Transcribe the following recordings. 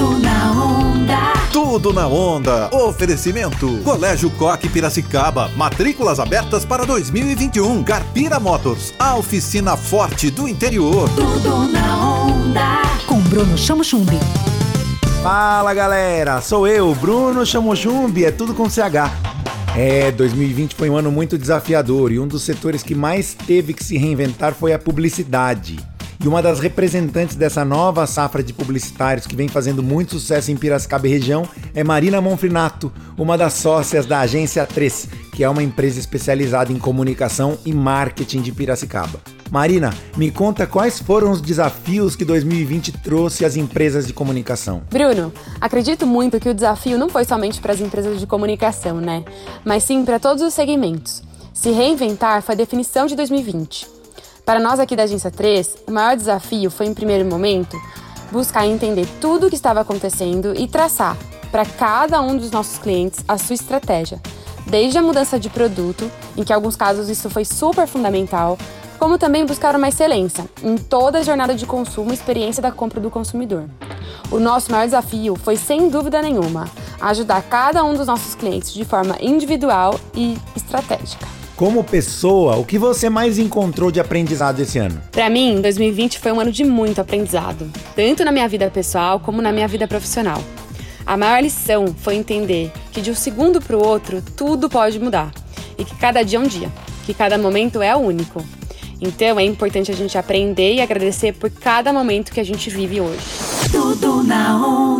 Tudo na onda. Tudo na onda. Oferecimento. Colégio Coque Piracicaba. Matrículas abertas para 2021. Carpira Motors. A oficina forte do interior. Tudo na onda. Com Bruno Chamo Chumbi. Fala galera, sou eu, Bruno Chamo Chumbi, é tudo com CH. É, 2020 foi um ano muito desafiador e um dos setores que mais teve que se reinventar foi a publicidade. E uma das representantes dessa nova safra de publicitários que vem fazendo muito sucesso em Piracicaba e região é Marina Monfrinato, uma das sócias da Agência 3, que é uma empresa especializada em comunicação e marketing de Piracicaba. Marina, me conta quais foram os desafios que 2020 trouxe às empresas de comunicação. Bruno, acredito muito que o desafio não foi somente para as empresas de comunicação, né? Mas sim para todos os segmentos. Se reinventar foi a definição de 2020. Para nós aqui da Agência 3, o maior desafio foi, em primeiro momento, buscar entender tudo o que estava acontecendo e traçar para cada um dos nossos clientes a sua estratégia, desde a mudança de produto, em que em alguns casos isso foi super fundamental, como também buscar uma excelência em toda a jornada de consumo e experiência da compra do consumidor. O nosso maior desafio foi, sem dúvida nenhuma, ajudar cada um dos nossos clientes de forma individual e estratégica. Como pessoa, o que você mais encontrou de aprendizado esse ano? Para mim, 2020 foi um ano de muito aprendizado, tanto na minha vida pessoal como na minha vida profissional. A maior lição foi entender que de um segundo para o outro tudo pode mudar e que cada dia é um dia, que cada momento é único. Então é importante a gente aprender e agradecer por cada momento que a gente vive hoje. Tudo na onda.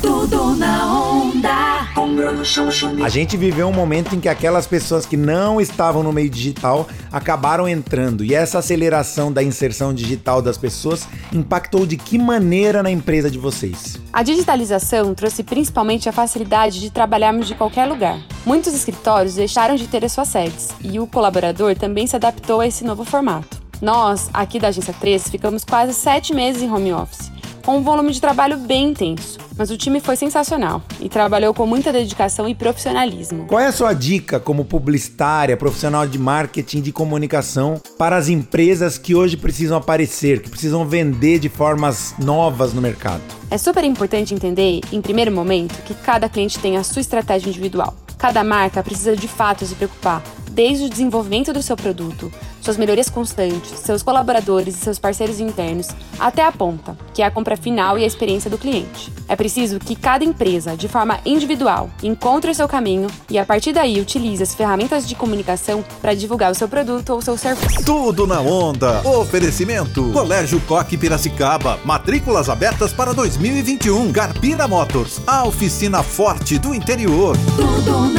Tudo na onda. A gente viveu um momento em que aquelas pessoas que não estavam no meio digital acabaram entrando, e essa aceleração da inserção digital das pessoas impactou de que maneira na empresa de vocês? A digitalização trouxe principalmente a facilidade de trabalharmos de qualquer lugar. Muitos escritórios deixaram de ter as suas sedes, e o colaborador também se adaptou a esse novo formato. Nós, aqui da Agência 3, ficamos quase sete meses em home office com um volume de trabalho bem intenso. Mas o time foi sensacional e trabalhou com muita dedicação e profissionalismo. Qual é a sua dica como publicitária, profissional de marketing de comunicação para as empresas que hoje precisam aparecer, que precisam vender de formas novas no mercado? É super importante entender, em primeiro momento, que cada cliente tem a sua estratégia individual. Cada marca precisa de fato se preocupar, desde o desenvolvimento do seu produto, suas melhorias constantes, seus colaboradores e seus parceiros internos, até a ponta, que é a compra final e a experiência do cliente. É preciso que cada empresa, de forma individual, encontre o seu caminho e a partir daí utilize as ferramentas de comunicação para divulgar o seu produto ou seu serviço. Tudo na onda. Oferecimento. Colégio Coque Piracicaba. Matrículas abertas para 2021. Garpira Motors. A oficina forte do interior. Tudo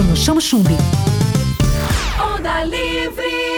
Bruno Chamo Chumbi. Onda livre.